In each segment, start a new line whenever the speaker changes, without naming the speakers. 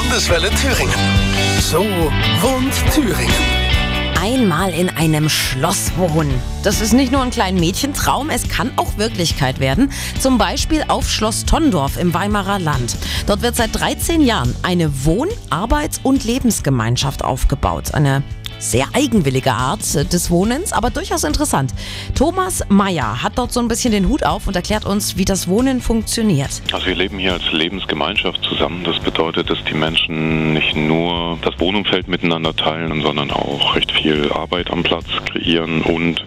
Landeswelle Thüringen. So wohnt Thüringen.
Einmal in einem Schloss wohnen. Das ist nicht nur ein kleiner Mädchentraum, es kann auch Wirklichkeit werden. Zum Beispiel auf Schloss Tondorf im Weimarer Land. Dort wird seit 13 Jahren eine Wohn-, Arbeits- und Lebensgemeinschaft aufgebaut. Eine sehr eigenwillige Art des Wohnens, aber durchaus interessant. Thomas Meyer hat dort so ein bisschen den Hut auf und erklärt uns, wie das Wohnen funktioniert.
Also wir leben hier als Lebensgemeinschaft zusammen. Das bedeutet, dass die Menschen nicht nur das Wohnumfeld miteinander teilen, sondern auch recht viel Arbeit am Platz kreieren und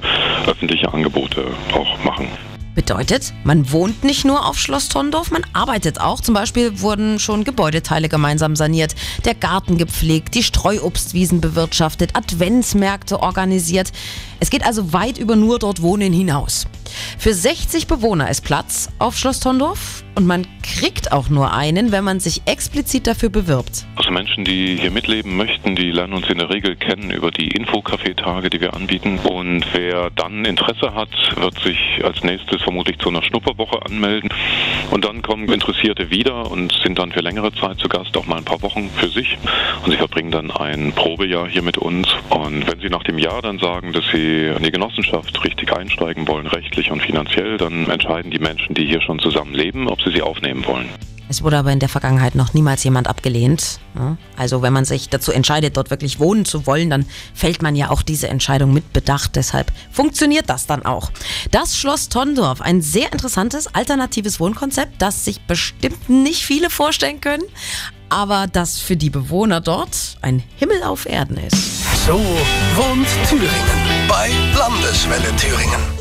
öffentliche Angebote auch machen.
Bedeutet, man wohnt nicht nur auf Schloss Tondorf, man arbeitet auch. Zum Beispiel wurden schon Gebäudeteile gemeinsam saniert, der Garten gepflegt, die Streuobstwiesen bewirtschaftet, Adventsmärkte organisiert. Es geht also weit über nur dort Wohnen hinaus. Für 60 Bewohner ist Platz auf Schloss Tondorf und man kriegt auch nur einen, wenn man sich explizit dafür bewirbt.
Also Menschen, die hier mitleben möchten, die lernen uns in der Regel kennen über die Infocafé-Tage, die wir anbieten. Und wer dann Interesse hat, wird sich als nächstes vermutlich zu einer Schnupperwoche anmelden. Und dann kommen Interessierte wieder und sind dann für längere Zeit zu Gast, auch mal ein paar Wochen für sich. Und sie verbringen dann ein Probejahr hier mit uns. Und wenn sie nach dem Jahr dann sagen, dass sie in die Genossenschaft richtig einsteigen wollen, rechtlich und finanziell, dann entscheiden die Menschen, die hier schon zusammen leben, ob sie sie aufnehmen wollen.
Es wurde aber in der Vergangenheit noch niemals jemand abgelehnt. Also wenn man sich dazu entscheidet, dort wirklich wohnen zu wollen, dann fällt man ja auch diese Entscheidung mit Bedacht. Deshalb funktioniert das dann auch. Das Schloss Tondorf, ein sehr interessantes alternatives Wohnkonzept, das sich bestimmt nicht viele vorstellen können, aber das für die Bewohner dort ein Himmel auf Erden ist.
So wohnt Thüringen bei Landeswelle Thüringen.